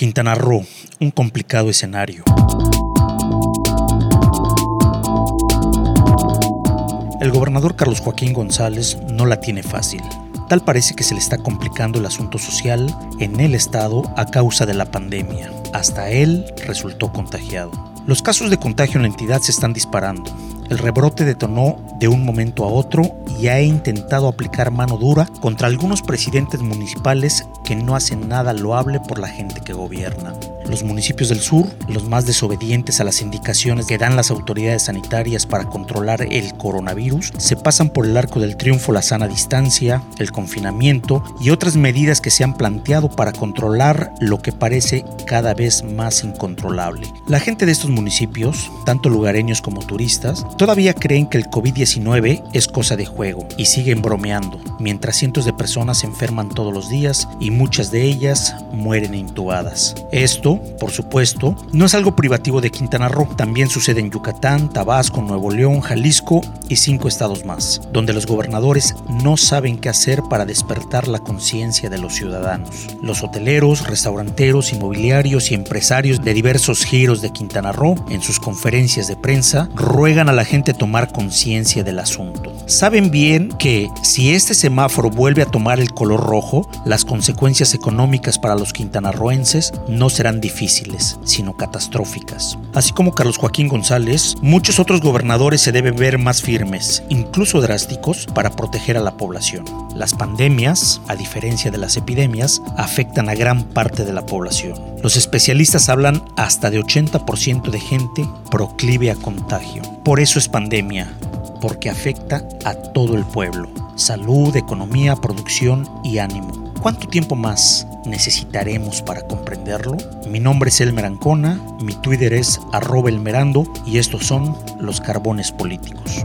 Quintana Roo, un complicado escenario. El gobernador Carlos Joaquín González no la tiene fácil. Tal parece que se le está complicando el asunto social en el estado a causa de la pandemia. Hasta él resultó contagiado. Los casos de contagio en la entidad se están disparando. El rebrote detonó de un momento a otro y ha intentado aplicar mano dura contra algunos presidentes municipales que no hacen nada loable por la gente que gobierna. Los municipios del sur, los más desobedientes a las indicaciones que dan las autoridades sanitarias para controlar el coronavirus, se pasan por el arco del triunfo la sana distancia, el confinamiento y otras medidas que se han planteado para controlar lo que parece cada vez más incontrolable. La gente de estos municipios, tanto lugareños como turistas, todavía creen que el COVID-19 es cosa de juego y siguen bromeando, mientras cientos de personas se enferman todos los días y muchas de ellas mueren intubadas. Esto por supuesto, no es algo privativo de Quintana Roo. También sucede en Yucatán, Tabasco, Nuevo León, Jalisco y cinco estados más, donde los gobernadores no saben qué hacer para despertar la conciencia de los ciudadanos. Los hoteleros, restauranteros, inmobiliarios y empresarios de diversos giros de Quintana Roo, en sus conferencias de prensa, ruegan a la gente tomar conciencia del asunto. Saben bien que si este semáforo vuelve a tomar el color rojo, las consecuencias económicas para los quintanarroenses no serán difíciles, sino catastróficas. Así como Carlos Joaquín González, muchos otros gobernadores se deben ver más firmes, incluso drásticos, para proteger a la población. Las pandemias, a diferencia de las epidemias, afectan a gran parte de la población. Los especialistas hablan hasta de 80% de gente proclive a contagio. Por eso es pandemia, porque afecta a todo el pueblo. Salud, economía, producción y ánimo. ¿Cuánto tiempo más necesitaremos para comprenderlo? Mi nombre es Elmer Ancona, mi Twitter es arroba elmerando y estos son los carbones políticos.